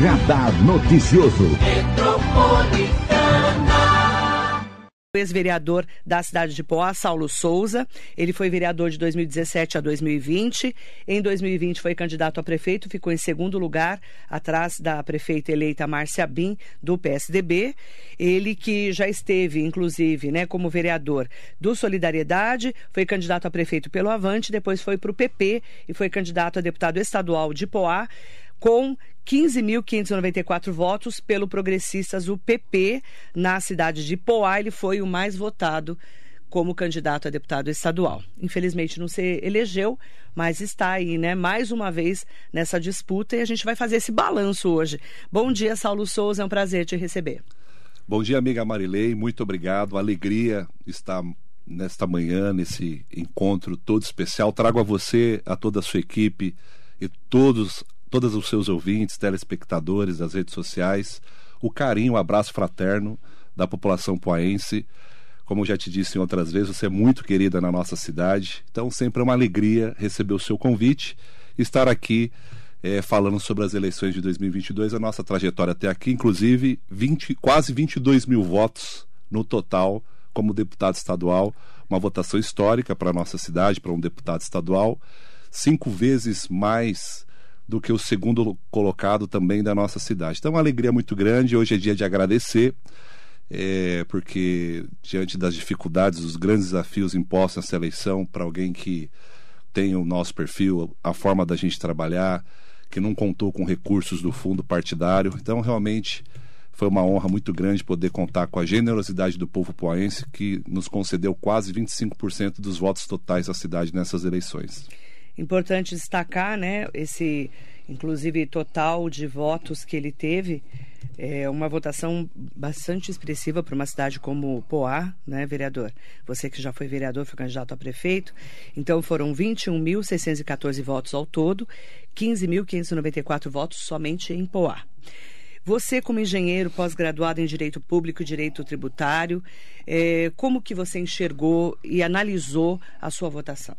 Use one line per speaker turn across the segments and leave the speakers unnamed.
Radar Noticioso.
ex-vereador da cidade de Poá, Saulo Souza. Ele foi vereador de 2017 a 2020. Em 2020 foi candidato a prefeito, ficou em segundo lugar, atrás da prefeita eleita Márcia Bin, do PSDB. Ele que já esteve, inclusive, né, como vereador do Solidariedade, foi candidato a prefeito pelo Avante, depois foi para o PP e foi candidato a deputado estadual de Poá com 15.594 votos pelo Progressistas, o PP, na cidade de Poá. Ele foi o mais votado como candidato a deputado estadual. Infelizmente não se elegeu, mas está aí, né, mais uma vez nessa disputa e a gente vai fazer esse balanço hoje. Bom dia, Saulo Souza, é um prazer te receber.
Bom dia, amiga Marilei, muito obrigado. Alegria estar nesta manhã, nesse encontro todo especial. Trago a você, a toda a sua equipe e todos todos os seus ouvintes, telespectadores das redes sociais, o carinho, o abraço fraterno da população poaense. Como eu já te disse em outras vezes, você é muito querida na nossa cidade, então sempre é uma alegria receber o seu convite estar aqui é, falando sobre as eleições de 2022, a nossa trajetória até aqui, inclusive 20, quase 22 mil votos no total como deputado estadual, uma votação histórica para a nossa cidade, para um deputado estadual, cinco vezes mais do que o segundo colocado também da nossa cidade. Então, uma alegria muito grande. Hoje é dia de agradecer, é, porque diante das dificuldades, os grandes desafios impostos nessa eleição, para alguém que tem o nosso perfil, a forma da gente trabalhar, que não contou com recursos do fundo partidário. Então, realmente foi uma honra muito grande poder contar com a generosidade do povo poense, que nos concedeu quase 25% dos votos totais da cidade nessas eleições.
Importante destacar, né, esse inclusive total de votos que ele teve, é uma votação bastante expressiva para uma cidade como Poá, né, vereador? Você que já foi vereador, foi candidato a prefeito. Então foram 21.614 votos ao todo, 15.594 votos somente em Poá. Você, como engenheiro pós-graduado em Direito Público e Direito Tributário, é, como que você enxergou e analisou a sua votação?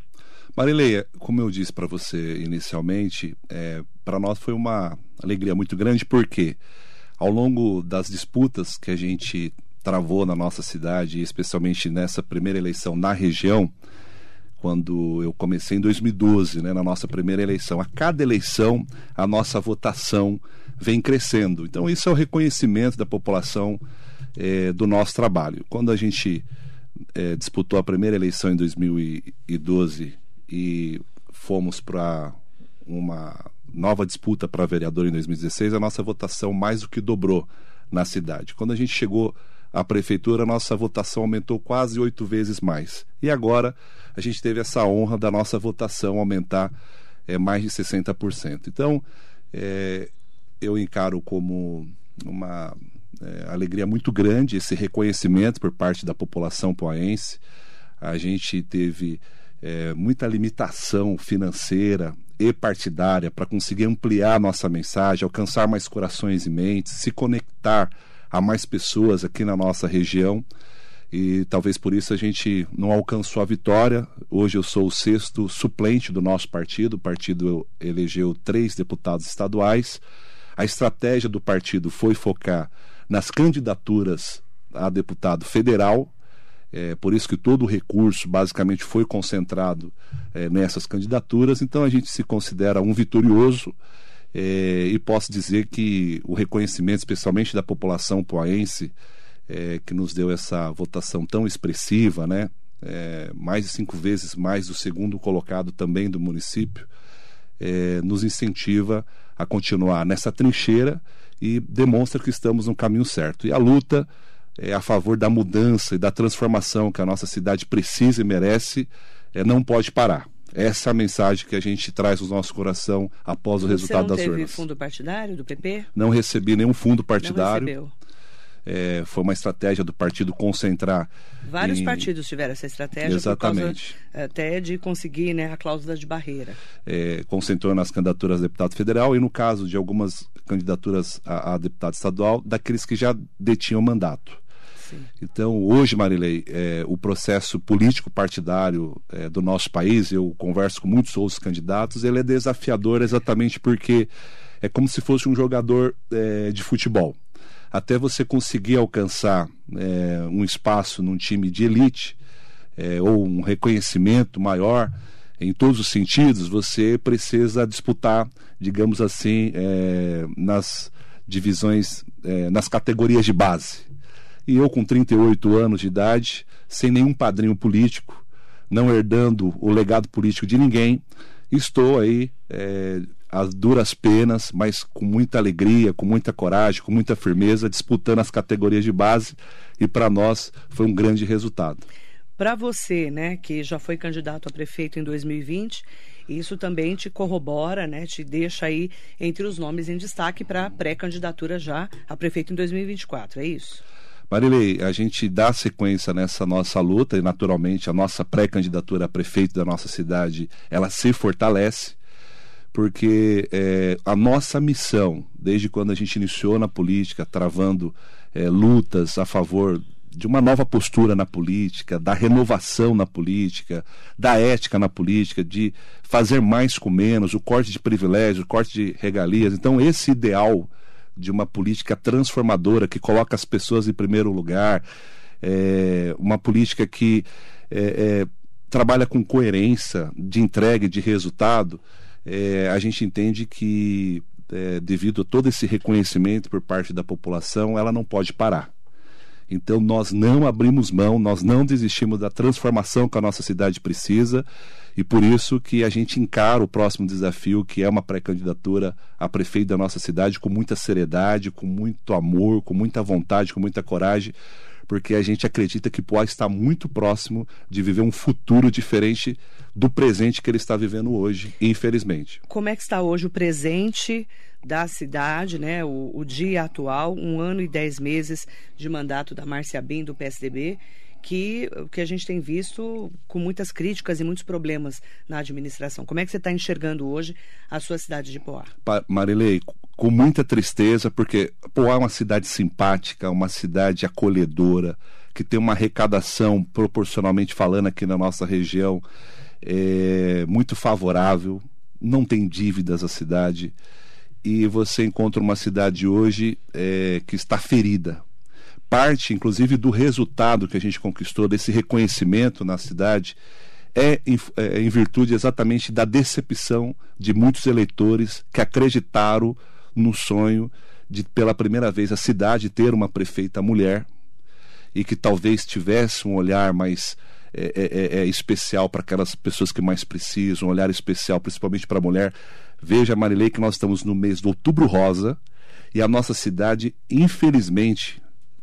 Marileia, como eu disse para você inicialmente, é, para nós foi uma alegria muito grande, porque ao longo das disputas que a gente travou na nossa cidade, especialmente nessa primeira eleição na região, quando eu comecei em 2012, né, na nossa primeira eleição, a cada eleição a nossa votação vem crescendo. Então, isso é o reconhecimento da população é, do nosso trabalho. Quando a gente é, disputou a primeira eleição em 2012 e fomos para uma nova disputa para vereador em 2016, a nossa votação mais do que dobrou na cidade. Quando a gente chegou à prefeitura, a nossa votação aumentou quase oito vezes mais. E agora a gente teve essa honra da nossa votação aumentar é, mais de 60%. Então, é, eu encaro como uma é, alegria muito grande esse reconhecimento por parte da população poaense. A gente teve é, muita limitação financeira e partidária para conseguir ampliar nossa mensagem, alcançar mais corações e mentes, se conectar a mais pessoas aqui na nossa região. E talvez por isso a gente não alcançou a vitória. Hoje eu sou o sexto suplente do nosso partido. O partido elegeu três deputados estaduais. A estratégia do partido foi focar nas candidaturas a deputado federal é, por isso que todo o recurso basicamente foi concentrado é, nessas candidaturas. Então a gente se considera um vitorioso é, e posso dizer que o reconhecimento, especialmente da população poaense, é, que nos deu essa votação tão expressiva, né? É, mais de cinco vezes mais do segundo colocado também do município, é, nos incentiva a continuar nessa trincheira e demonstra que estamos no caminho certo. E a luta é, a favor da mudança e da transformação que a nossa cidade precisa e merece, é, não pode parar. Essa é a mensagem que a gente traz no nosso coração após o
Você
resultado das urnas. Você
teve fundo partidário do PP?
Não recebi nenhum fundo partidário. Não recebeu. É, foi uma estratégia do partido concentrar.
Vários em... partidos tiveram essa estratégia
Exatamente.
causa até de conseguir né, a cláusula de barreira.
É, concentrou nas candidaturas a deputado federal e no caso de algumas candidaturas a, a deputado estadual, daqueles que já detinham mandato. Então, hoje, Marilei, é, o processo político partidário é, do nosso país, eu converso com muitos outros candidatos, ele é desafiador exatamente porque é como se fosse um jogador é, de futebol. Até você conseguir alcançar é, um espaço num time de elite é, ou um reconhecimento maior em todos os sentidos, você precisa disputar, digamos assim, é, nas divisões, nas categorias de base. E eu, com 38 anos de idade, sem nenhum padrinho político, não herdando o legado político de ninguém, estou aí é, às duras penas, mas com muita alegria, com muita coragem, com muita firmeza, disputando as categorias de base e para nós foi um grande resultado.
Para você, né, que já foi candidato a prefeito em 2020, isso também te corrobora, né, te deixa aí entre os nomes em destaque para pré-candidatura já a prefeito em 2024, é isso?
Marilei, a gente dá sequência nessa nossa luta e naturalmente a nossa pré-candidatura a prefeito da nossa cidade, ela se fortalece porque é, a nossa missão, desde quando a gente iniciou na política, travando é, lutas a favor de uma nova postura na política, da renovação na política, da ética na política, de fazer mais com menos, o corte de privilégios, o corte de regalias. Então, esse ideal de uma política transformadora que coloca as pessoas em primeiro lugar, é, uma política que é, é, trabalha com coerência de entrega de resultado, é, a gente entende que, é, devido a todo esse reconhecimento por parte da população, ela não pode parar. Então nós não abrimos mão, nós não desistimos da transformação que a nossa cidade precisa e por isso que a gente encara o próximo desafio, que é uma pré-candidatura a prefeito da nossa cidade com muita seriedade, com muito amor, com muita vontade, com muita coragem, porque a gente acredita que Poá está muito próximo de viver um futuro diferente do presente que ele está vivendo hoje, infelizmente.
Como é que está hoje o presente da cidade, né? O, o dia atual, um ano e dez meses de mandato da Márcia Bim, do PSDB, que, que a gente tem visto com muitas críticas e muitos problemas na administração. Como é que você está enxergando hoje a sua cidade de Poá?
Marilei, com muita tristeza, porque Poá é uma cidade simpática, uma cidade acolhedora, que tem uma arrecadação, proporcionalmente falando, aqui na nossa região, é, muito favorável, não tem dívidas a cidade, e você encontra uma cidade hoje é, que está ferida. Parte, inclusive, do resultado que a gente conquistou, desse reconhecimento na cidade, é em, é em virtude exatamente da decepção de muitos eleitores que acreditaram no sonho de, pela primeira vez, a cidade ter uma prefeita mulher e que talvez tivesse um olhar mais é, é, é, é especial para aquelas pessoas que mais precisam, um olhar especial principalmente para a mulher. Veja, Marilei, que nós estamos no mês de outubro rosa e a nossa cidade, infelizmente,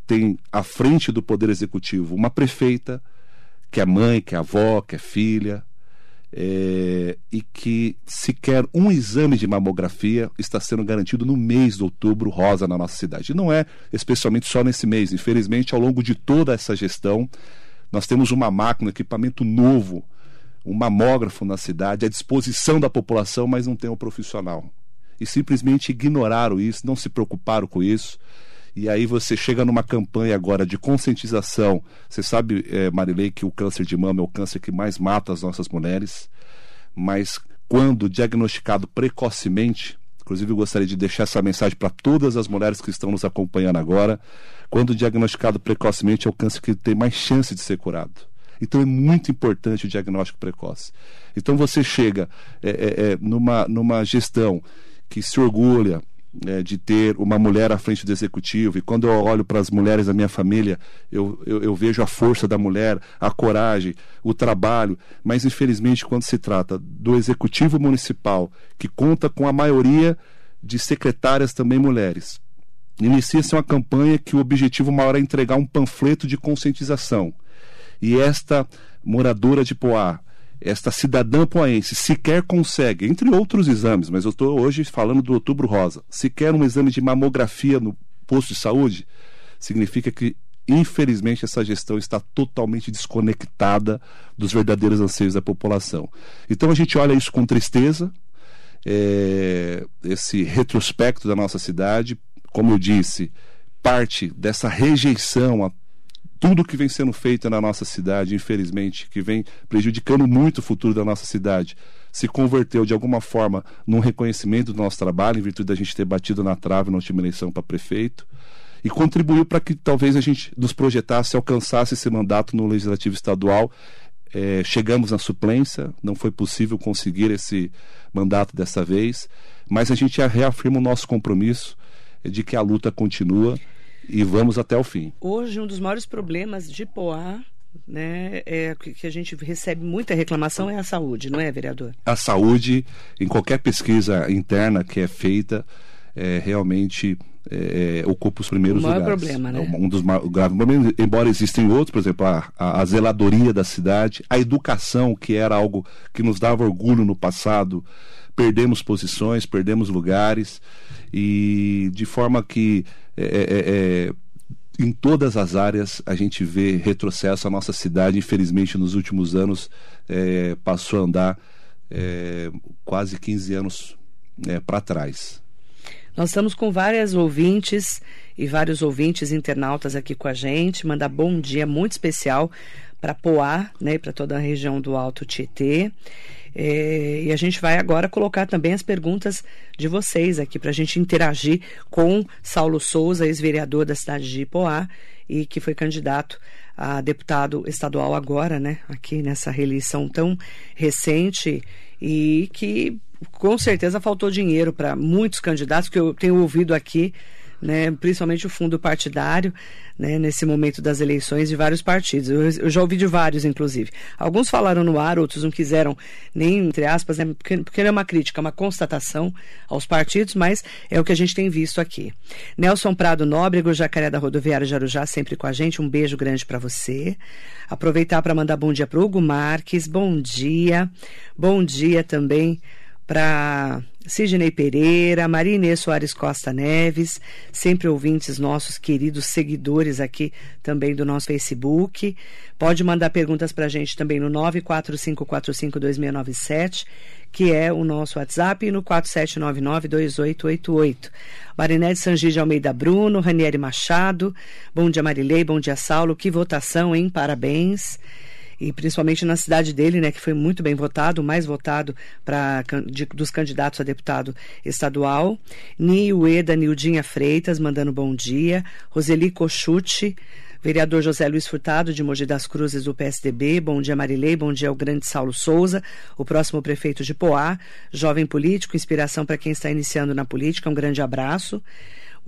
tem à frente do Poder Executivo uma prefeita que é mãe, que é avó, que é filha, é, e que sequer um exame de mamografia está sendo garantido no mês de outubro rosa na nossa cidade. E não é especialmente só nesse mês, infelizmente, ao longo de toda essa gestão, nós temos uma máquina, um equipamento novo, um mamógrafo na cidade à disposição da população, mas não tem um profissional. E simplesmente ignoraram isso, não se preocuparam com isso. E aí você chega numa campanha agora de conscientização. Você sabe, é, Marilei, que o câncer de mama é o câncer que mais mata as nossas mulheres. Mas quando diagnosticado precocemente, inclusive eu gostaria de deixar essa mensagem para todas as mulheres que estão nos acompanhando agora, quando diagnosticado precocemente é o câncer que tem mais chance de ser curado. Então é muito importante o diagnóstico precoce. Então você chega é, é, numa, numa gestão que se orgulha é, de ter uma mulher à frente do executivo. E quando eu olho para as mulheres da minha família, eu, eu, eu, vejo a força da mulher, a coragem, o trabalho. Mas, infelizmente, quando se trata do executivo municipal, que conta com a maioria de secretárias também mulheres, inicia-se uma campanha que o objetivo maior é entregar um panfleto de conscientização. E esta moradora de Poá, esta cidadã poense sequer consegue, entre outros exames, mas eu estou hoje falando do Outubro Rosa, sequer um exame de mamografia no posto de saúde, significa que, infelizmente, essa gestão está totalmente desconectada dos verdadeiros anseios da população. Então a gente olha isso com tristeza, é, esse retrospecto da nossa cidade, como eu disse, parte dessa rejeição a tudo que vem sendo feito na nossa cidade, infelizmente, que vem prejudicando muito o futuro da nossa cidade, se converteu de alguma forma num reconhecimento do nosso trabalho, em virtude da gente ter batido na trave na última eleição para prefeito, e contribuiu para que talvez a gente nos projetasse, alcançasse esse mandato no Legislativo Estadual. É, chegamos na suplência, não foi possível conseguir esse mandato dessa vez, mas a gente reafirma o nosso compromisso de que a luta continua e vamos até o fim.
Hoje, um dos maiores problemas de Poá né, é, que a gente recebe muita reclamação é a saúde, não é, vereador?
A saúde, em qualquer pesquisa interna que é feita, é, realmente é, ocupa os primeiros
o maior
lugares.
problema, né?
Um dos graves problemas, embora existem outros, por exemplo, a, a, zeladoria da cidade, a educação, que era algo que nos dava orgulho no passado, perdemos posições, perdemos lugares, e de forma que é, é, é, em todas as áreas a gente vê retrocesso. A nossa cidade, infelizmente, nos últimos anos é, passou a andar é, quase 15 anos é, para trás.
Nós estamos com várias ouvintes e vários ouvintes internautas aqui com a gente. Mandar bom dia muito especial para Poá, né, para toda a região do Alto Tietê. É, e a gente vai agora colocar também as perguntas de vocês aqui para a gente interagir com Saulo Souza, ex-vereador da cidade de Ipoá e que foi candidato a deputado estadual agora, né? Aqui nessa reeleição tão recente e que com certeza faltou dinheiro para muitos candidatos que eu tenho ouvido aqui né, principalmente o fundo partidário, né, nesse momento das eleições de vários partidos. Eu, eu, já ouvi de vários, inclusive. Alguns falaram no ar, outros não quiseram nem, entre aspas, né, porque, porque não é uma crítica, é uma constatação aos partidos, mas é o que a gente tem visto aqui. Nelson Prado Nóbrego, Jacaré da Rodoviária de Arujá, sempre com a gente. Um beijo grande para você. Aproveitar para mandar bom dia para Hugo Marques, bom dia. Bom dia também para Sidney Pereira, Maria Inês Soares Costa Neves, sempre ouvintes nossos queridos seguidores aqui também do nosso Facebook. Pode mandar perguntas para a gente também no 945452697, que é o nosso WhatsApp, e no 47992888. Marinete Sangide Almeida Bruno, Ranieri Machado, bom dia Marilei, bom dia Saulo, que votação, hein? Parabéns e principalmente na cidade dele, né, que foi muito bem votado, o mais votado para dos candidatos a deputado estadual. Niueda Nildinha Freitas, mandando bom dia. Roseli Cochute, vereador José Luiz Furtado, de Mogi das Cruzes, do PSDB. Bom dia, Marilei. Bom dia ao grande Saulo Souza, o próximo prefeito de Poá. Jovem político, inspiração para quem está iniciando na política. Um grande abraço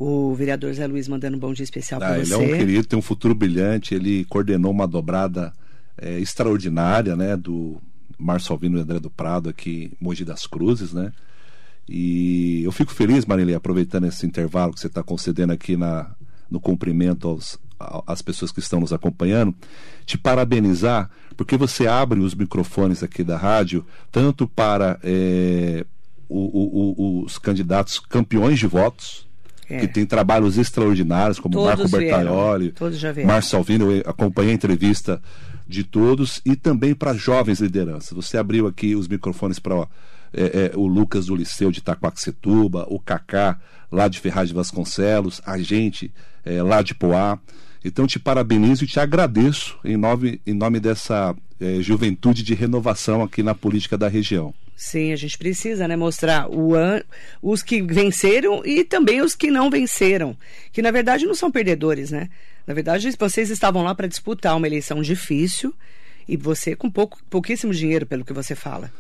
o vereador Zé Luiz mandando um bom dia especial ah, para você.
Ele é um querido, tem um futuro brilhante. Ele coordenou uma dobrada é, extraordinária, né, do Márcio Alvino e André do Prado aqui Mogi das Cruzes, né? E eu fico feliz, Marilei, aproveitando esse intervalo que você está concedendo aqui na, no cumprimento aos, às pessoas que estão nos acompanhando, te parabenizar, porque você abre os microfones aqui da rádio, tanto para é, o, o, os candidatos campeões de votos, é. que tem trabalhos extraordinários, como
Todos
Marco Bertaioli, Márcio Alvino, eu acompanhei a entrevista de todos e também para jovens lideranças. Você abriu aqui os microfones para é, é, o Lucas do Liceu de Itaquaquecetuba, o Cacá lá de Ferraz de Vasconcelos, a gente é, lá de Poá. Então te parabenizo e te agradeço em nome, em nome dessa é, juventude de renovação aqui na política da região.
Sim, a gente precisa né, mostrar o an... os que venceram e também os que não venceram, que na verdade não são perdedores, né? Na verdade, vocês estavam lá para disputar uma eleição difícil e você com pouco, pouquíssimo dinheiro, pelo que você fala.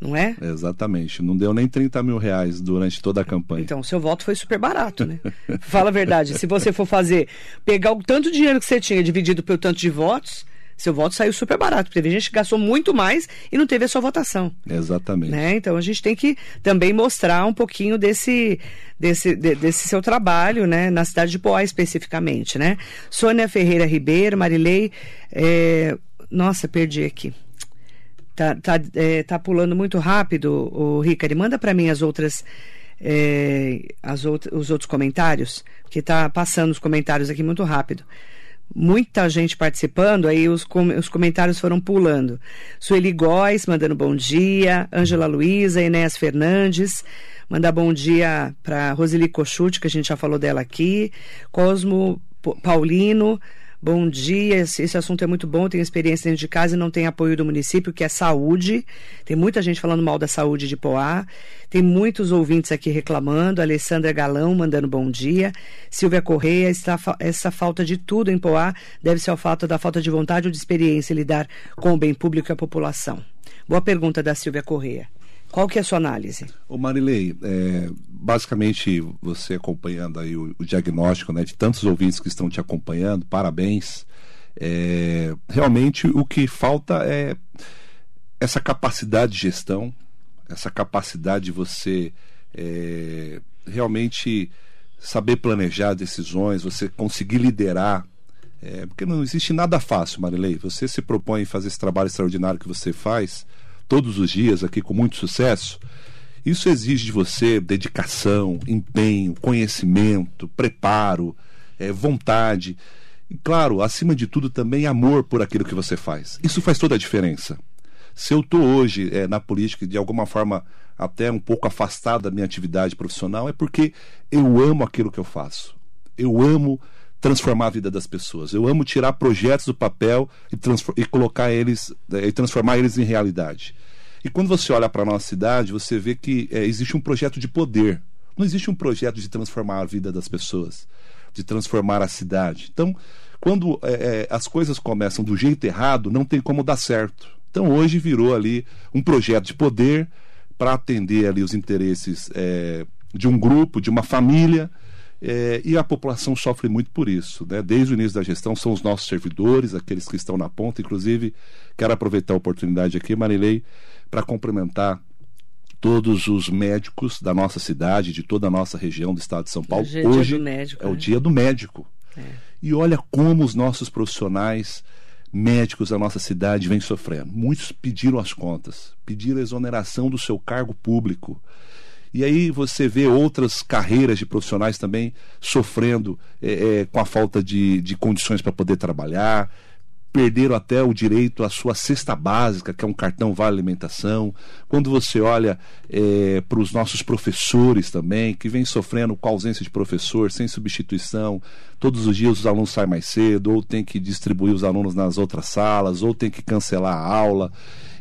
Não é?
Exatamente. Não deu nem 30 mil reais durante toda a campanha.
Então, seu voto foi super barato, né? Fala a verdade. Se você for fazer, pegar o tanto de dinheiro que você tinha dividido pelo tanto de votos, seu voto saiu super barato. Porque a gente gastou muito mais e não teve a sua votação.
Exatamente.
Né? Então a gente tem que também mostrar um pouquinho desse, desse, de, desse seu trabalho, né? Na cidade de Poá especificamente, né? Sônia Ferreira Ribeiro, Marilei. É... Nossa, perdi aqui. Tá, tá, é, tá pulando muito rápido, o Ricari. Manda para mim as outras. É, as out os outros comentários, que tá passando os comentários aqui muito rápido muita gente participando, aí os, com, os comentários foram pulando. Sueli Góes, mandando bom dia, Ângela Luiza, Enéas Fernandes, mandar bom dia para Roseli Cochute, que a gente já falou dela aqui, Cosmo Paulino, Bom dia, esse assunto é muito bom. Tenho experiência dentro de casa e não tem apoio do município, que é saúde. Tem muita gente falando mal da saúde de Poá. Tem muitos ouvintes aqui reclamando. Alessandra Galão mandando bom dia. Silvia Correia, está, essa falta de tudo em Poá deve ser o fato da falta de vontade ou de experiência em lidar com o bem público e a população. Boa pergunta da Silvia Correia. Qual que é a sua análise?
O Marilei, é, basicamente você acompanhando aí o, o, diagnóstico né, de tantos ouvintes que estão te acompanhando, parabéns. É, realmente o que falta é essa capacidade de gestão, essa capacidade de você é, realmente saber planejar decisões, você conseguir liderar. É, porque não existe nada fácil, Marilei. Você se propõe a fazer esse trabalho extraordinário que você faz todos os dias aqui com muito sucesso, isso exige de você dedicação, empenho, conhecimento, preparo, é, vontade. E, claro, acima de tudo, também amor por aquilo que você faz. Isso faz toda a diferença. Se eu estou hoje é, na política de alguma forma até um pouco afastado da minha atividade profissional, é porque eu amo aquilo que eu faço. Eu amo transformar a vida das pessoas. Eu amo tirar projetos do papel e, e colocar eles é, e transformar eles em realidade. E quando você olha para a nossa cidade, você vê que é, existe um projeto de poder. Não existe um projeto de transformar a vida das pessoas, de transformar a cidade. Então, quando é, as coisas começam do jeito errado, não tem como dar certo. Então, hoje virou ali um projeto de poder para atender ali os interesses de um grupo, de uma família é, e a população sofre muito por isso. Né? Desde o início da gestão, são os nossos servidores, aqueles que estão na ponta. Inclusive, quero aproveitar a oportunidade aqui, Marilei, para complementar todos os médicos da nossa cidade, de toda a nossa região do estado de São Paulo.
Hoje,
Hoje
é, médico,
é o
né?
dia do médico. É. E olha como os nossos profissionais médicos da nossa cidade vêm sofrendo. Muitos pediram as contas, pediram a exoneração do seu cargo público. E aí você vê outras carreiras de profissionais também sofrendo é, é, com a falta de, de condições para poder trabalhar, perderam até o direito à sua cesta básica, que é um cartão vale alimentação. Quando você olha é, para os nossos professores também, que vem sofrendo com a ausência de professor, sem substituição, todos os dias os alunos saem mais cedo, ou tem que distribuir os alunos nas outras salas, ou tem que cancelar a aula,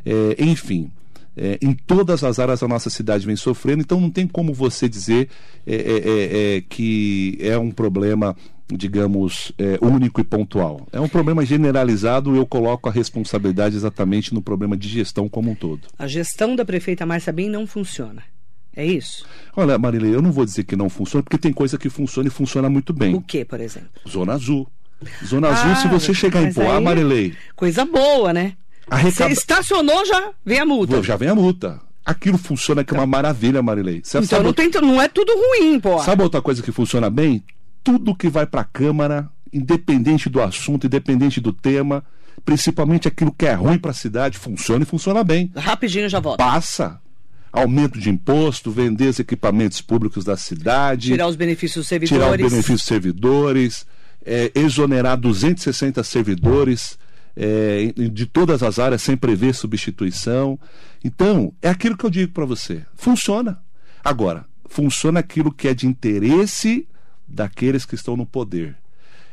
é, enfim é, em todas as áreas da nossa cidade vem sofrendo, então não tem como você dizer é, é, é, é que é um problema digamos, é, único e pontual. É um problema generalizado e eu coloco a responsabilidade exatamente no problema de gestão como um todo.
A gestão da prefeita Márcia Bem não funciona. É isso?
Olha, Marilei, eu não vou dizer que não funciona, porque tem coisa que funciona e funciona muito bem.
O que, por exemplo?
Zona Azul. Zona ah, Azul, se você chegar em Poá, aí... Marilei.
Coisa boa, né? Arrecada... Você estacionou, já vem a multa.
Já vem a multa. Aquilo funciona que é uma maravilha, Marilei.
Você então não, tem, não é tudo ruim, pô.
Sabe outra coisa que funciona bem? Tudo que vai para a Câmara, independente do assunto, independente do tema, principalmente aquilo que é ruim para a cidade, funciona e funciona bem.
Rapidinho já volto.
Passa. Aumento de imposto, vender os equipamentos públicos da cidade.
Tirar os benefícios dos servidores.
Tirar os benefícios dos servidores. É, exonerar 260 servidores é, de todas as áreas sem prever substituição. Então, é aquilo que eu digo para você. Funciona. Agora, funciona aquilo que é de interesse daqueles que estão no poder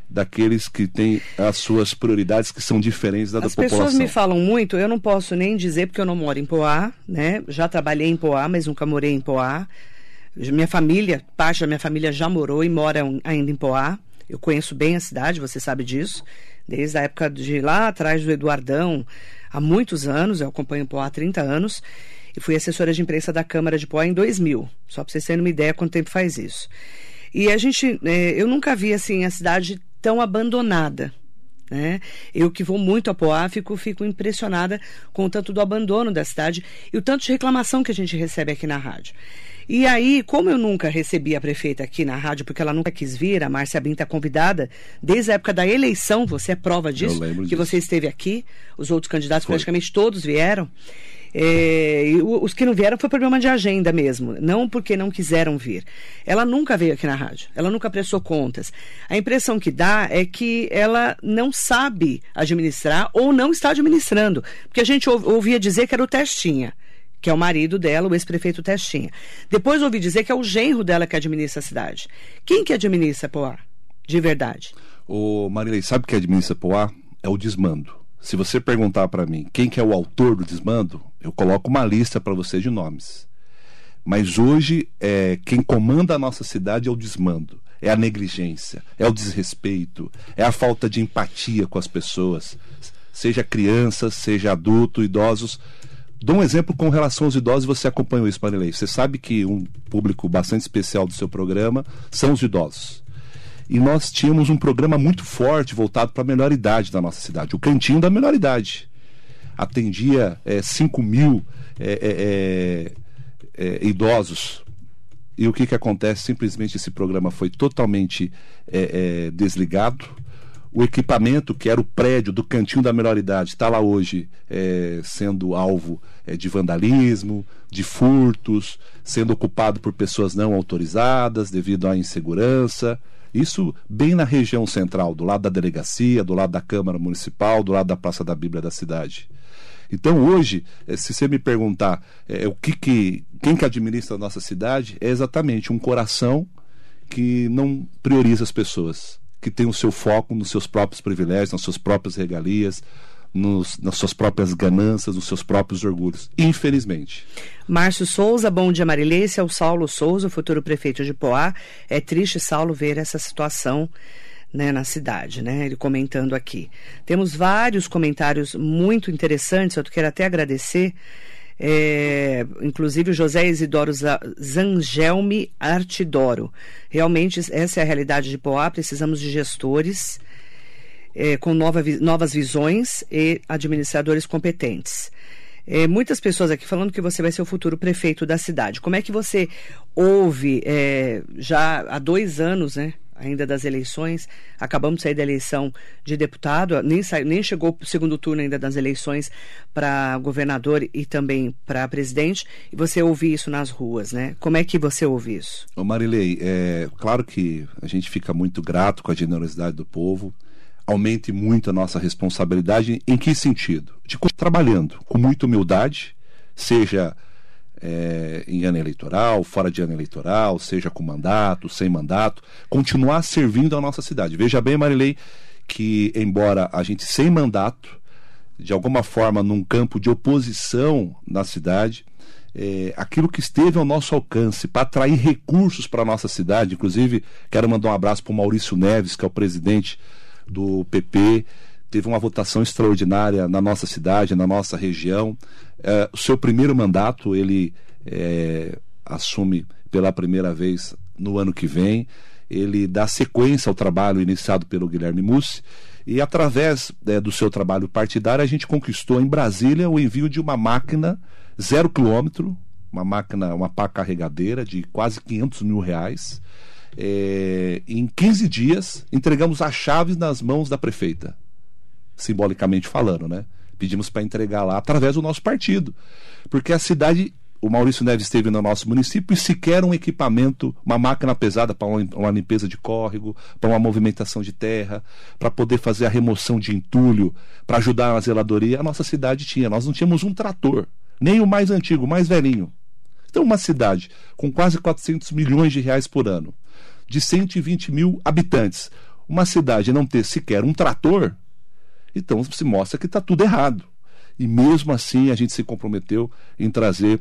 daqueles que têm as suas prioridades que são diferentes da, da população.
As pessoas me falam muito, eu não posso nem dizer porque eu não moro em Poá, né? Já trabalhei em Poá, mas nunca morei em Poá. Minha família, parte da minha família já morou e mora ainda em Poá. Eu conheço bem a cidade, você sabe disso desde a época de lá atrás do Eduardão, há muitos anos, eu acompanho o Poá há 30 anos, e fui assessora de imprensa da Câmara de Poá em 2000, só para vocês terem uma ideia quanto tempo faz isso. E a gente, é, eu nunca vi assim a cidade tão abandonada. Né? Eu que vou muito a Poá, fico, fico impressionada com o tanto do abandono da cidade e o tanto de reclamação que a gente recebe aqui na rádio. E aí, como eu nunca recebi a prefeita aqui na rádio, porque ela nunca quis vir, a Márcia Bin está convidada, desde a época da eleição, você é prova disso, que disso. você esteve aqui, os outros candidatos foi. praticamente todos vieram. É, os que não vieram foi problema de agenda mesmo, não porque não quiseram vir. Ela nunca veio aqui na rádio, ela nunca prestou contas. A impressão que dá é que ela não sabe administrar ou não está administrando, porque a gente ouvia dizer que era o testinha que é o marido dela, o ex-prefeito Testinha. Depois ouvi dizer que é o genro dela que administra a cidade. Quem que administra Poá? De verdade.
O Marilei, sabe o que administra Poá? É o desmando. Se você perguntar para mim quem que é o autor do desmando, eu coloco uma lista para você de nomes. Mas hoje, é, quem comanda a nossa cidade é o desmando, é a negligência, é o desrespeito, é a falta de empatia com as pessoas, seja crianças, seja adulto, idosos. Dou um exemplo com relação aos idosos, você acompanhou isso, Marilei. Você sabe que um público bastante especial do seu programa são os idosos. E nós tínhamos um programa muito forte voltado para a melhor idade da nossa cidade, o Cantinho da Melhor Idade. Atendia é, 5 mil é, é, idosos. E o que, que acontece? Simplesmente esse programa foi totalmente é, é, desligado o equipamento, que era o prédio do Cantinho da Melhor Idade, está lá hoje é, sendo alvo é, de vandalismo, de furtos, sendo ocupado por pessoas não autorizadas devido à insegurança. Isso bem na região central, do lado da delegacia, do lado da Câmara Municipal, do lado da Praça da Bíblia da cidade. Então hoje, é, se você me perguntar é, o que, que quem que administra a nossa cidade, é exatamente um coração que não prioriza as pessoas que tem o seu foco nos seus próprios privilégios, nas suas próprias regalias, nos, nas suas próprias ganâncias, nos seus próprios orgulhos. Infelizmente.
Márcio Souza, bom dia Marilê, esse é o Saulo Souza, o futuro prefeito de Poá. É triste, Saulo, ver essa situação né, na cidade, né? Ele comentando aqui. Temos vários comentários muito interessantes, eu quero até agradecer é, inclusive o José Isidoro Zangelme Artidoro. Realmente, essa é a realidade de Poá, precisamos de gestores é, com nova, novas visões e administradores competentes. É, muitas pessoas aqui falando que você vai ser o futuro prefeito da cidade. Como é que você ouve, é, já há dois anos, né? Ainda das eleições. Acabamos de sair da eleição de deputado, nem, nem chegou o segundo turno ainda das eleições para governador e também para presidente. E você ouve isso nas ruas, né? Como é que você ouve isso?
Ô Marilei, é claro que a gente fica muito grato com a generosidade do povo. Aumente muito a nossa responsabilidade. Em que sentido? De trabalhando com muita humildade, seja é, em ano eleitoral, fora de ano eleitoral, seja com mandato, sem mandato, continuar servindo a nossa cidade. Veja bem, Marilei, que embora a gente sem mandato, de alguma forma num campo de oposição na cidade, é, aquilo que esteve ao nosso alcance para atrair recursos para a nossa cidade, inclusive quero mandar um abraço para o Maurício Neves, que é o presidente do PP, teve uma votação extraordinária na nossa cidade, na nossa região. É, o seu primeiro mandato ele é, assume pela primeira vez no ano que vem. Ele dá sequência ao trabalho iniciado pelo Guilherme Mussi e através é, do seu trabalho partidário a gente conquistou em Brasília o envio de uma máquina zero quilômetro, uma máquina, uma pá carregadeira de quase 500 mil reais. É, em 15 dias entregamos as chaves nas mãos da prefeita simbolicamente falando, né? Pedimos para entregar lá através do nosso partido. Porque a cidade, o Maurício Neves esteve no nosso município e sequer um equipamento, uma máquina pesada para uma limpeza de córrego, para uma movimentação de terra, para poder fazer a remoção de entulho, para ajudar na zeladoria, a nossa cidade tinha. Nós não tínhamos um trator, nem o mais antigo, o mais velhinho. Então, uma cidade com quase 400 milhões de reais por ano, de 120 mil habitantes, uma cidade não ter sequer um trator, então se mostra que está tudo errado. E mesmo assim a gente se comprometeu em trazer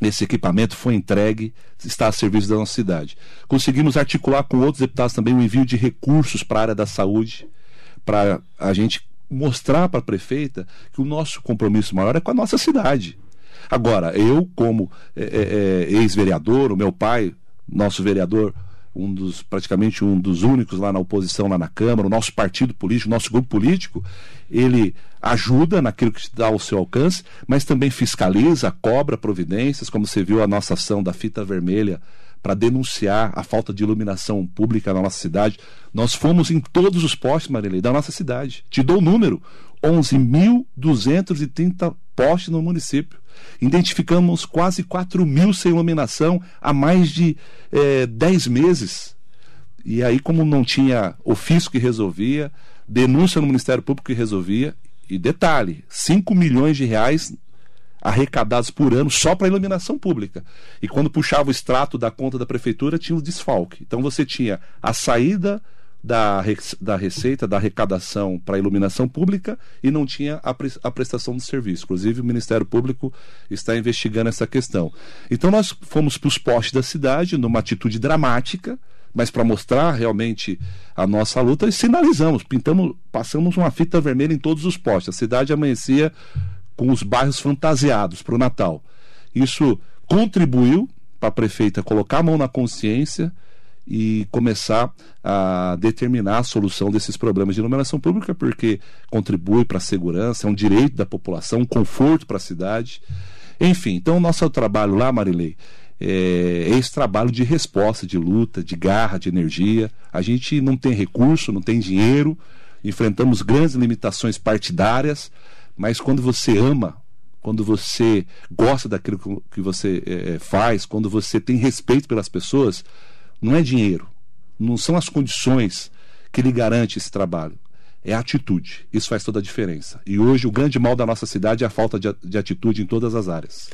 esse equipamento, foi entregue, está a serviço da nossa cidade. Conseguimos articular com outros deputados também o envio de recursos para a área da saúde, para a gente mostrar para a prefeita que o nosso compromisso maior é com a nossa cidade. Agora, eu, como é, é, ex-vereador, o meu pai, nosso vereador um dos praticamente um dos únicos lá na oposição lá na Câmara, o nosso partido político, o nosso grupo político, ele ajuda naquilo que dá ao seu alcance, mas também fiscaliza, cobra providências, como você viu a nossa ação da fita vermelha para denunciar a falta de iluminação pública na nossa cidade. Nós fomos em todos os postes, Marilei, da nossa cidade. Te dou o número: 11.230 postes no município. Identificamos quase 4 mil sem iluminação há mais de é, 10 meses. E aí, como não tinha ofício que resolvia, denúncia no Ministério Público que resolvia, e detalhe, 5 milhões de reais arrecadados por ano só para iluminação pública. E quando puxava o extrato da conta da prefeitura, tinha o desfalque. Então você tinha a saída da, da receita, da arrecadação para a iluminação pública e não tinha a, pre, a prestação de serviço. Inclusive, o Ministério Público está investigando essa questão. Então, nós fomos para os postes da cidade numa atitude dramática, mas para mostrar realmente a nossa luta, e sinalizamos, pintamos, passamos uma fita vermelha em todos os postes. A cidade amanhecia com os bairros fantasiados para o Natal. Isso contribuiu para a prefeita colocar a mão na consciência e começar a determinar a solução desses problemas de iluminação pública, porque contribui para a segurança, é um direito da população, um conforto para a cidade. Enfim, então o nosso trabalho lá, Marilei, é, é esse trabalho de resposta, de luta, de garra, de energia. A gente não tem recurso, não tem dinheiro, enfrentamos grandes limitações partidárias, mas quando você ama quando você gosta daquilo que você é, faz, quando você tem respeito pelas pessoas, não é dinheiro, não são as condições que lhe garante esse trabalho. É a atitude. Isso faz toda a diferença. E hoje o grande mal da nossa cidade é a falta de, de atitude em todas as áreas.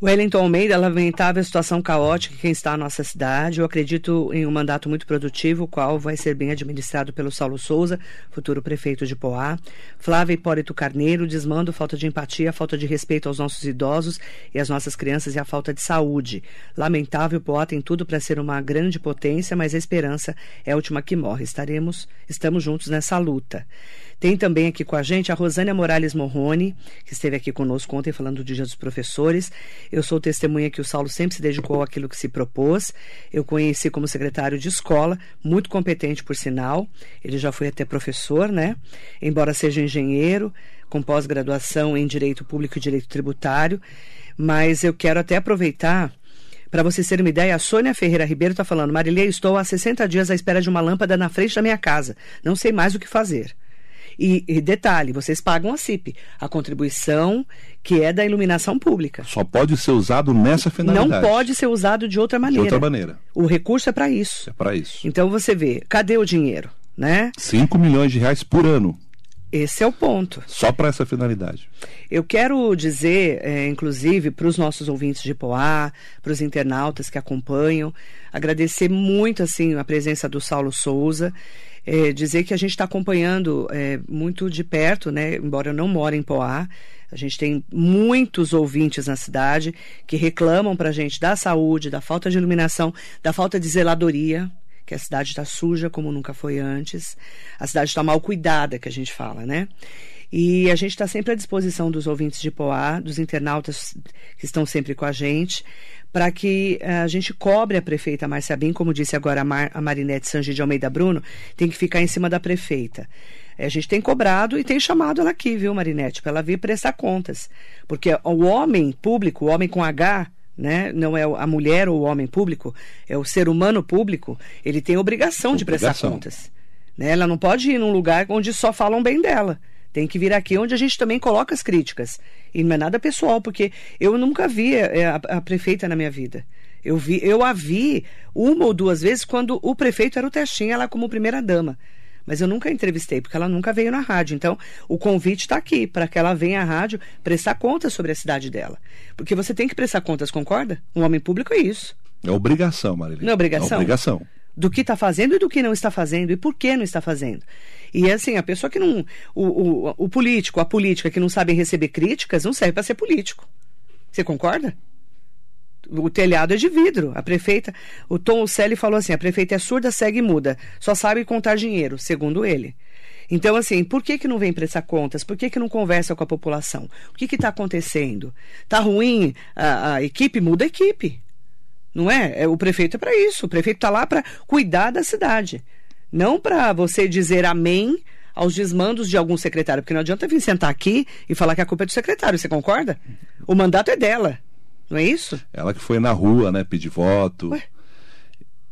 Wellington Almeida lamentava a situação caótica que está na nossa cidade. Eu acredito em um mandato muito produtivo, o qual vai ser bem administrado pelo Saulo Souza, futuro prefeito de Poá. Flávia Hipólito Carneiro, desmando, falta de empatia, falta de respeito aos nossos idosos e às nossas crianças e a falta de saúde. Lamentável, Poá tem tudo para ser uma grande potência, mas a esperança é a última que morre. Estaremos, estamos juntos nessa luta. Tem também aqui com a gente a Rosânia Morales Morrone, que esteve aqui conosco ontem falando do Dia dos Professores. Eu sou testemunha que o Saulo sempre se dedicou àquilo que se propôs. Eu conheci como secretário de escola, muito competente por sinal. Ele já foi até professor, né? Embora seja engenheiro, com pós-graduação em Direito Público e Direito Tributário. Mas eu quero até aproveitar para vocês terem uma ideia, a Sônia Ferreira Ribeiro está falando: Marilê, estou há 60 dias à espera de uma lâmpada na frente da minha casa. Não sei mais o que fazer. E, e, detalhe, vocês pagam a CIP, a contribuição que é da iluminação pública.
Só pode ser usado nessa finalidade.
Não pode ser usado de outra maneira.
De outra maneira.
O recurso é para isso.
É para isso.
Então você vê, cadê o dinheiro, né?
5 milhões de reais por ano.
Esse é o ponto.
Só para essa finalidade.
Eu quero dizer, é, inclusive, para os nossos ouvintes de Poá, para os internautas que acompanham, agradecer muito assim a presença do Saulo Souza é, dizer que a gente está acompanhando é, muito de perto, né? Embora eu não more em Poá, a gente tem muitos ouvintes na cidade que reclamam para a gente da saúde, da falta de iluminação, da falta de zeladoria, que a cidade está suja como nunca foi antes. A cidade está mal cuidada, que a gente fala, né? E a gente está sempre à disposição dos ouvintes de Poá, dos internautas que estão sempre com a gente, para que eh, a gente cobre a prefeita Márcia Bim, como disse agora a, Mar, a Marinete Sanji de Almeida Bruno, tem que ficar em cima da prefeita. Eh, a gente tem cobrado e tem chamado ela aqui, viu, Marinete, para ela vir prestar contas. Porque o homem público, o homem com H, né? não é a mulher ou o homem público, é o ser humano público, ele tem obrigação, obrigação. de prestar contas. Né? Ela não pode ir num lugar onde só falam bem dela. Tem que vir aqui onde a gente também coloca as críticas. E não é nada pessoal, porque eu nunca vi é, a, a, prefeita na minha vida. Eu, vi, eu a vi uma ou duas vezes quando o prefeito era o Testinha, ela como primeira-dama. Mas eu nunca entrevistei, porque ela nunca veio na rádio. Então, o convite está aqui para que ela venha à rádio prestar contas sobre a cidade dela. Porque você tem que prestar contas, concorda? Um homem público é isso.
É obrigação, Marília.
Não é obrigação? É
obrigação.
Do que está fazendo e do que não está fazendo. E por que não está fazendo. E assim, a pessoa que não. O, o, o político, a política que não sabem receber críticas, não serve para ser político. Você concorda? O telhado é de vidro. A prefeita, o Tom Celli falou assim: a prefeita é surda, segue e muda, só sabe contar dinheiro, segundo ele. Então, assim, por que, que não vem prestar contas? Por que, que não conversa com a população? O que está acontecendo? Está ruim a, a, equipe? Muda a equipe. Não é? é o prefeito é para isso. O prefeito está lá para cuidar da cidade. Não para você dizer amém aos desmandos de algum secretário, porque não adianta vir sentar aqui e falar que a culpa é do secretário, você concorda? O mandato é dela, não é isso?
Ela que foi na rua, né, pedir voto. Ué?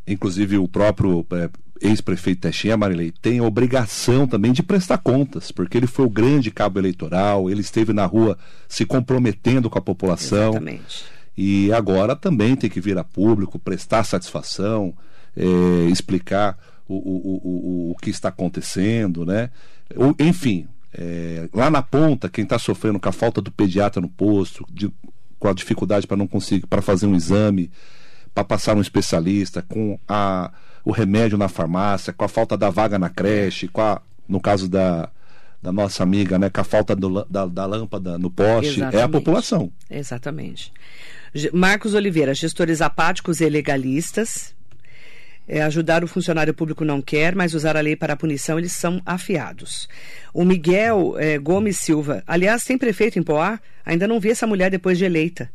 Inclusive o próprio é, ex-prefeito Teixeira Marilei tem obrigação também de prestar contas, porque ele foi o grande cabo eleitoral, ele esteve na rua se comprometendo com a população.
Exatamente.
E agora também tem que vir a público, prestar satisfação, é, explicar o, o, o, o que está acontecendo, né? O, enfim, é, lá na ponta, quem está sofrendo com a falta do pediatra no posto, de, com a dificuldade para não conseguir, para fazer um exame, para passar um especialista, com a, o remédio na farmácia, com a falta da vaga na creche, com a, no caso da, da nossa amiga, né, com a falta do, da, da lâmpada no poste, Exatamente. é a população.
Exatamente. Marcos Oliveira, gestores apáticos e legalistas. É, ajudar o funcionário público não quer, mas usar a lei para a punição eles são afiados. O Miguel é, Gomes Silva, aliás, tem prefeito em Poá? Ainda não vi essa mulher depois de eleita.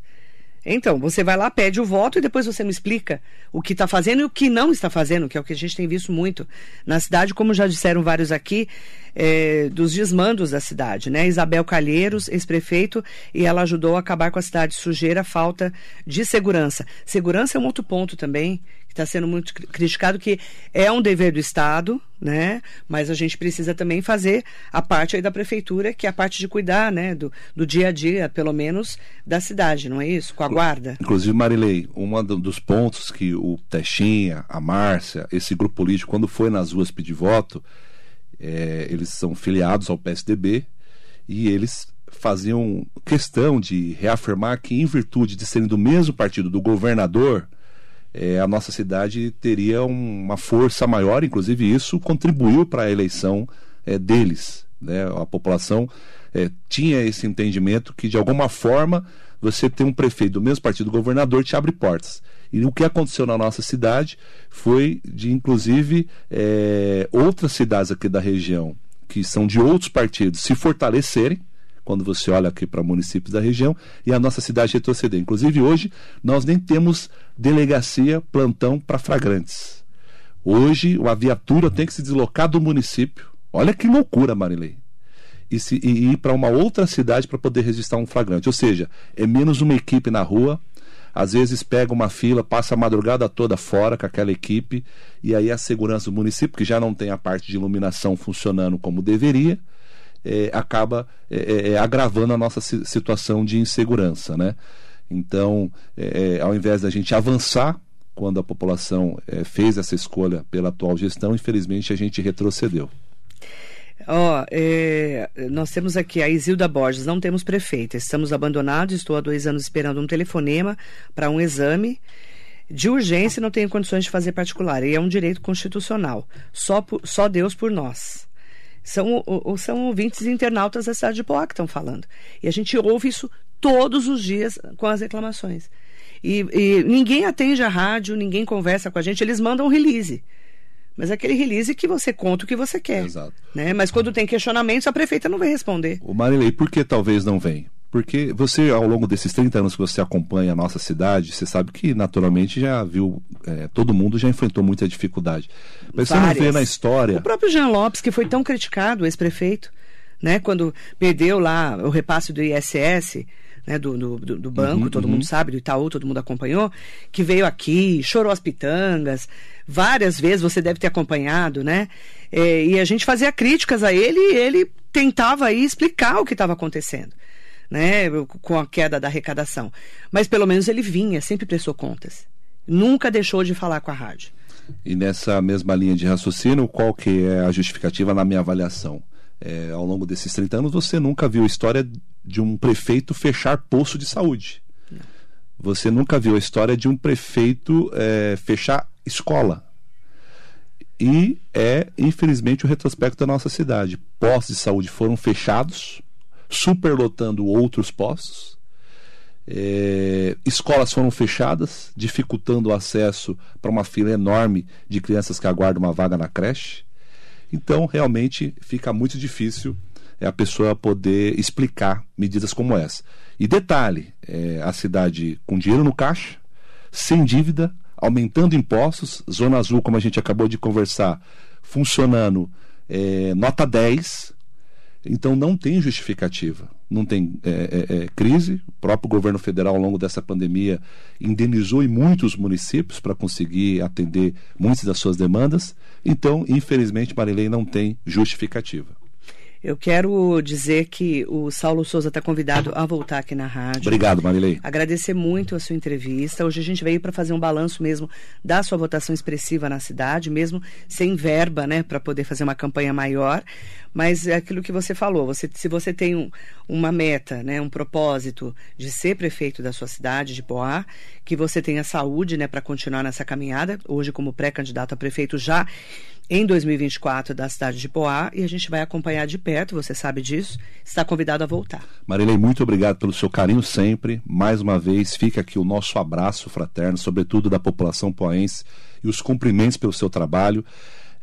Então, você vai lá, pede o voto e depois você me explica o que está fazendo e o que não está fazendo, que é o que a gente tem visto muito na cidade, como já disseram vários aqui, é, dos desmandos da cidade, né? Isabel Calheiros, ex-prefeito, e ela ajudou a acabar com a cidade sujeira, falta de segurança. Segurança é um outro ponto também que está sendo muito criticado, que é um dever do Estado, né? Mas a gente precisa também fazer a parte aí da prefeitura, que é a parte de cuidar, né? Do, do dia a dia, pelo menos, da cidade, não é isso? Com a guarda.
Inclusive, Marilei, um dos pontos que o Texinha, a Márcia, esse grupo político, quando foi nas ruas pedir voto, é, eles são filiados ao PSDB e eles faziam questão de reafirmar que, em virtude de serem do mesmo partido do governador, é, a nossa cidade teria uma força maior, inclusive isso contribuiu para a eleição é, deles. Né? A população é, tinha esse entendimento que, de alguma forma, você ter um prefeito do mesmo partido do governador te abre portas. E o que aconteceu na nossa cidade foi de, inclusive, é, outras cidades aqui da região, que são de outros partidos, se fortalecerem quando você olha aqui para municípios da região, e a nossa cidade retroceder. Inclusive, hoje, nós nem temos delegacia plantão para flagrantes. Hoje, a viatura tem que se deslocar do município. Olha que loucura, Marilei. E, se, e ir para uma outra cidade para poder registrar um flagrante. Ou seja, é menos uma equipe na rua. Às vezes pega uma fila, passa a madrugada toda fora com aquela equipe, e aí a segurança do município, que já não tem a parte de iluminação funcionando como deveria, é, acaba é, é, é, agravando a nossa situação de insegurança. Né? Então, é, ao invés da gente avançar, quando a população fez essa escolha pela atual gestão, infelizmente a gente retrocedeu.
Ó, oh, nós temos aqui a Isilda Borges, não temos prefeita, estamos abandonados, estou há dois anos esperando um telefonema para um exame. De urgência, não tenho condições de fazer particular, e é um direito constitucional. Só, por, só Deus por nós. São, ou, são ouvintes internautas da cidade de Poá que estão falando. E a gente ouve isso todos os dias com as reclamações. E, e, ninguém atende a rádio, ninguém conversa com a gente, eles mandam um release. Mas é aquele release que você conta o que você quer. Exato. Né? Mas quando tem questionamentos, a prefeita não vai responder.
O Marilei, por que talvez não vem? Porque você, ao longo desses 30 anos que você acompanha a nossa cidade, você sabe que naturalmente já viu, é, todo mundo já enfrentou muita dificuldade. Mas Várias. você não vê na história.
O próprio Jean Lopes, que foi tão criticado, ex-prefeito, né, quando perdeu lá o repasse do ISS, né, do, do, do, banco, uhum, todo uhum. mundo sabe, do Itaú, todo mundo acompanhou, que veio aqui, chorou as pitangas, várias vezes você deve ter acompanhado, né? É, e a gente fazia críticas a ele e ele tentava aí explicar o que estava acontecendo né, com a queda da arrecadação. Mas pelo menos ele vinha, sempre prestou contas. Nunca deixou de falar com a rádio.
E nessa mesma linha de raciocínio, qual que é a justificativa na minha avaliação? É, ao longo desses 30 anos, você nunca viu a história de um prefeito fechar posto de saúde. Não. Você nunca viu a história de um prefeito é, fechar escola. E é, infelizmente, o retrospecto da nossa cidade. Postos de saúde foram fechados, superlotando outros postos. É, escolas foram fechadas, dificultando o acesso para uma fila enorme de crianças que aguardam uma vaga na creche. Então, realmente, fica muito difícil é, a pessoa poder explicar medidas como essa. E detalhe: é, a cidade com dinheiro no caixa, sem dívida, aumentando impostos, Zona Azul, como a gente acabou de conversar, funcionando é, nota 10, então não tem justificativa. Não tem é, é, é, crise. O próprio governo federal, ao longo dessa pandemia, indenizou em muitos municípios para conseguir atender muitas das suas demandas. Então, infelizmente, Marilei não tem justificativa.
Eu quero dizer que o Saulo Souza está convidado a voltar aqui na rádio.
Obrigado, Marilei.
Agradecer muito a sua entrevista. Hoje a gente veio para fazer um balanço mesmo da sua votação expressiva na cidade, mesmo sem verba, né, para poder fazer uma campanha maior. Mas é aquilo que você falou, você, se você tem um, uma meta, né, um propósito de ser prefeito da sua cidade, de Poá, que você tenha saúde né, para continuar nessa caminhada, hoje como pré-candidato a prefeito já em 2024 da cidade de Poá e a gente vai acompanhar de perto, você sabe disso, está convidado a voltar.
Marilei, muito obrigado pelo seu carinho sempre. Mais uma vez, fica aqui o nosso abraço fraterno, sobretudo da população poense e os cumprimentos pelo seu trabalho.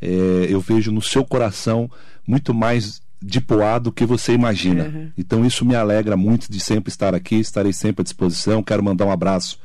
É, eu vejo no seu coração muito mais de Poá do que você imagina. Uhum. Então isso me alegra muito de sempre estar aqui, estarei sempre à disposição. Quero mandar um abraço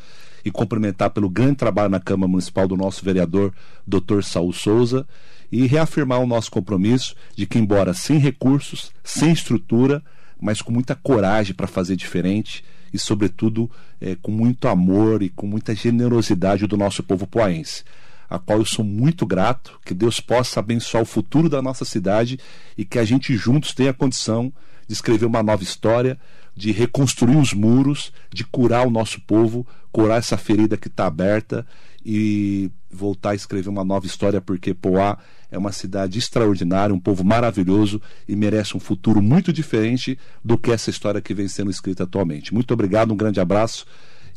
e cumprimentar pelo grande trabalho na Câmara Municipal do nosso vereador, Dr. Saul Souza, e reafirmar o nosso compromisso de que, embora sem recursos, sem estrutura, mas com muita coragem para fazer diferente e, sobretudo, é, com muito amor e com muita generosidade do nosso povo poaense, a qual eu sou muito grato, que Deus possa abençoar o futuro da nossa cidade e que a gente juntos tenha condição de escrever uma nova história, de reconstruir os muros, de curar o nosso povo, curar essa ferida que está aberta e voltar a escrever uma nova história, porque Poá é uma cidade extraordinária, um povo maravilhoso e merece um futuro muito diferente do que essa história que vem sendo escrita atualmente. Muito obrigado, um grande abraço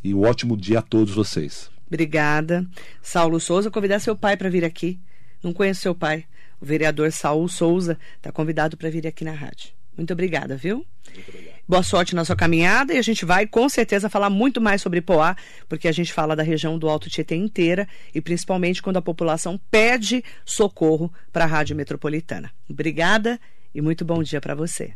e um ótimo dia a todos vocês.
Obrigada. Saulo Souza, convidar seu pai para vir aqui. Não conheço seu pai. O vereador Saul Souza está convidado para vir aqui na rádio. Muito obrigada, viu? Muito obrigado. Boa sorte na sua caminhada e a gente vai com certeza falar muito mais sobre Poá, porque a gente fala da região do Alto Tietê inteira e principalmente quando a população pede socorro para a Rádio Metropolitana. Obrigada e muito bom dia para você.